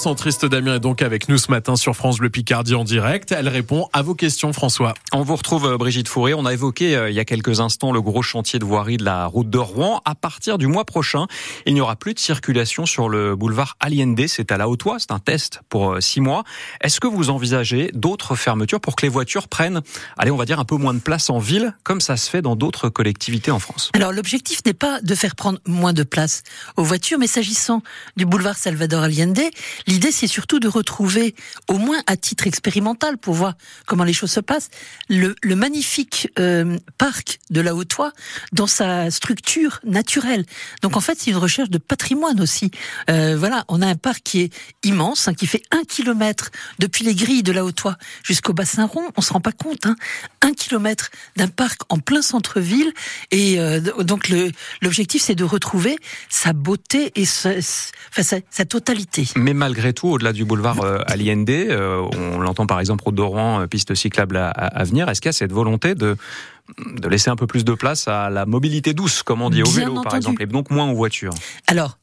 centriste Damien est donc avec nous ce matin sur France Bleu Picardie en direct. Elle répond à vos questions, François. On vous retrouve, euh, Brigitte Fourré. On a évoqué euh, il y a quelques instants le gros chantier de voirie de la route de Rouen. À partir du mois prochain, il n'y aura plus de circulation sur le boulevard Allende. C'est à la Haute-Oie. C'est un test pour euh, six mois. Est-ce que vous envisagez d'autres fermetures pour que les voitures prennent, allez, on va dire un peu moins de place en ville, comme ça se fait dans d'autres collectivités en France? Alors, l'objectif n'est pas de faire prendre moins de place aux voitures, mais s'agissant du boulevard Salvador Allende, l'idée c'est surtout de retrouver, au moins à titre expérimental, pour voir comment les choses se passent, le, magnifique euh, parc de la Haute-Oie dans sa structure naturelle. Donc en fait, c'est une recherche de patrimoine aussi. Euh, voilà, on a un parc qui est immense, hein, qui fait un kilomètre depuis les grilles de la Haute-Oie jusqu'au bassin rond. On se rend pas compte, hein, un kilomètre d'un parc en plein centre-ville. Et euh, donc l'objectif, c'est de retrouver sa beauté et sa, sa totalité. Mais malgré tout, au-delà du boulevard euh, euh, on l'entend par exemple au Doran, euh, piste cyclable à, à venir, est-ce qu'il y a cette volonté de de laisser un peu plus de place à la mobilité douce, comme on dit, au vélo entendu. par exemple, et donc moins aux voitures? Alors,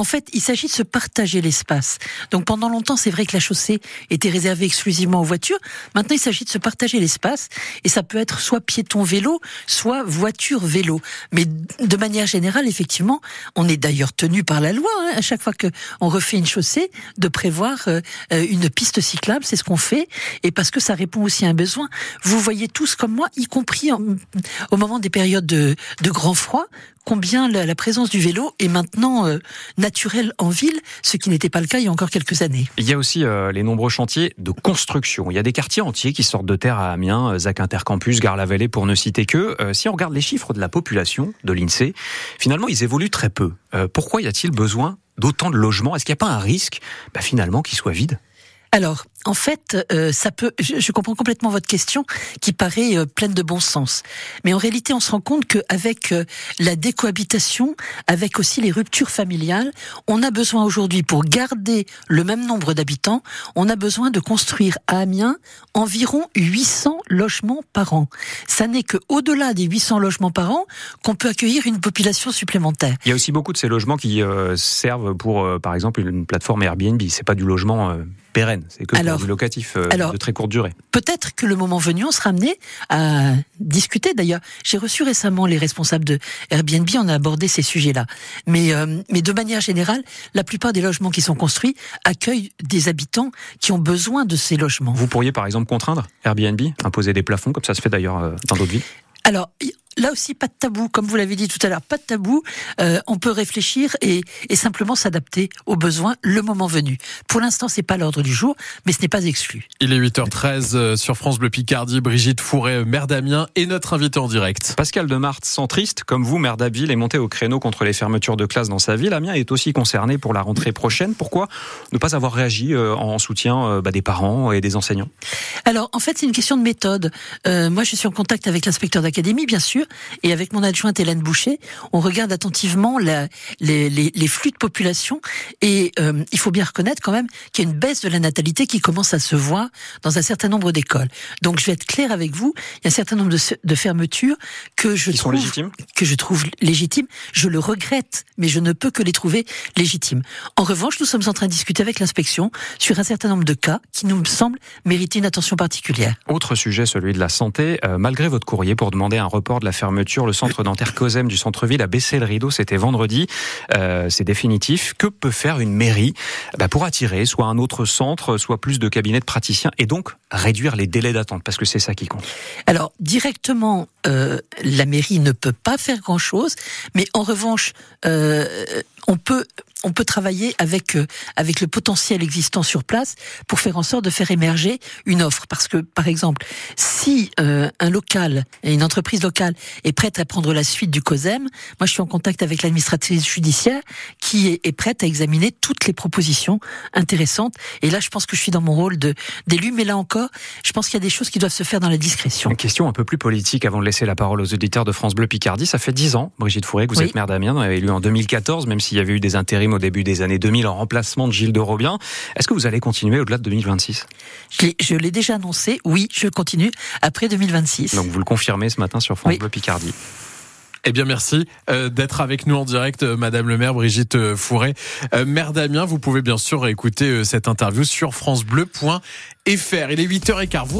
en fait, il s'agit de se partager l'espace. Donc pendant longtemps, c'est vrai que la chaussée était réservée exclusivement aux voitures. Maintenant, il s'agit de se partager l'espace et ça peut être soit piéton-vélo, soit voiture-vélo. Mais de manière générale, effectivement, on est d'ailleurs tenu par la loi hein, à chaque fois que on refait une chaussée de prévoir euh, euh, une piste cyclable. C'est ce qu'on fait et parce que ça répond aussi à un besoin. Vous voyez tous comme moi, y compris au moment des périodes de, grand froid, combien la, la présence du vélo est maintenant euh, naturelle en ville, ce qui n'était pas le cas il y a encore quelques années. Il y a aussi euh, les nombreux chantiers de construction. Il y a des quartiers entiers qui sortent de terre à Amiens, euh, Zac Intercampus, Gare-la-Vallée, pour ne citer que. Euh, si on regarde les chiffres de la population de l'INSEE, finalement, ils évoluent très peu. Euh, pourquoi y a-t-il besoin d'autant de logements? Est-ce qu'il n'y a pas un risque, bah, finalement, qu'ils soient vides? Alors, en fait, euh, ça peut. Je, je comprends complètement votre question, qui paraît euh, pleine de bon sens. Mais en réalité, on se rend compte qu'avec euh, la décohabitation, avec aussi les ruptures familiales, on a besoin aujourd'hui, pour garder le même nombre d'habitants, on a besoin de construire à Amiens environ 800 logements par an. Ça n'est que au-delà des 800 logements par an qu'on peut accueillir une population supplémentaire. Il y a aussi beaucoup de ces logements qui euh, servent pour, euh, par exemple, une plateforme Airbnb. C'est pas du logement euh, pérenne, c'est que Alors- du locatif euh, alors- de très courte durée. peut-être que le moment venu, on sera amené à discuter. D'ailleurs, j'ai reçu récemment les responsables de Airbnb, on a abordé ces sujets-là. Mais, euh, mais de manière générale, la plupart des logements qui sont construits accueillent des habitants qui ont besoin de ces logements. Vous pourriez, par exemple, contraindre Airbnb, imposer des plafonds, comme ça se fait d'ailleurs euh, dans d'autres villes? Alors, là aussi, pas de tabou, comme vous l'avez dit tout à l'heure, pas de tabou. Euh, on peut réfléchir et, et simplement s'adapter aux besoins le moment venu. Pour l'instant, c'est pas l'ordre du jour, mais ce n'est pas exclu. Il est 8h13 euh, sur France Bleu Picardie. Brigitte Fourré, euh, maire d'Amiens, est notre invité en direct. Pascal Demarthe, centriste, comme vous, maire d'Abbeville, est monté au créneau contre les fermetures de classes dans sa ville. Amiens est aussi concerné pour la rentrée prochaine. Pourquoi ne pas avoir réagi en soutien bah, des parents et des enseignants? Alors, en fait, c'est une question de méthode. Euh, moi, je suis en contact avec l'inspecteur d'académie, bien sûr, et avec mon adjointe Hélène Boucher. On regarde attentivement la- les, les- les flux de population, et euh, il faut bien reconnaître quand même qu'il y a une baisse de la natalité qui commence à se voir dans un certain nombre d'écoles. Donc, je vais être clair avec vous. Il y a un certain nombre de, fermetures que je Qui sont trouve légitimes que je trouve légitimes. Je le regrette, mais je ne peux que les trouver légitimes. En revanche, nous sommes en train de discuter avec l'inspection sur un certain nombre de cas qui nous semblent mériter une attention particulière. Autre sujet, celui de la santé. Euh, malgré votre courrier pour demander un report de la fermeture, le centre dentaire COSEM du centre-ville a baissé le rideau. C'était vendredi. Euh, C'est définitif. Que peut faire une mairie? Bah, pour attirer soit un autre centre, soit plus de cabinets de praticiens et donc réduire les délais d'attente Parce que c'est ça qui compte. Alors directement, euh, la mairie ne peut pas faire grand-chose, mais en revanche, euh, on peut on peut travailler avec euh, avec le potentiel existant sur place pour faire en sorte de faire émerger une offre. Parce que par exemple, si euh, un local et une entreprise locale est prête à prendre la suite du COSEM, moi je suis en contact avec l'administratrice judiciaire qui est, est prête à examiner toutes les propositions intéressantes. Et là, je pense que je suis dans mon rôle de d'élu, mais là encore, je pense qu'il y a des choses qui doivent se faire dans la discrétion. Une question un peu plus politique avant de laisser la parole aux auditeurs de France Bleu Picardie. Ça fait 10 ans, Brigitte Fourré, que vous Oui. êtes maire d'Amiens, on avait élu en 2014, même s'il y avait eu des au début des années 2000 en remplacement de Gilles de Robien. Est-ce que vous allez continuer au-delà de 2026 Je l'ai- déjà annoncé, oui, je continue après 2026. Donc vous le confirmez ce matin sur France Oui. Bleu Picardie. Eh bien, merci euh, d'être avec nous en direct, euh, Madame le maire Brigitte euh, Fourré. maire Damien, vous pouvez bien sûr écouter cette interview sur francebleu.fr. Il est 8h15. Vous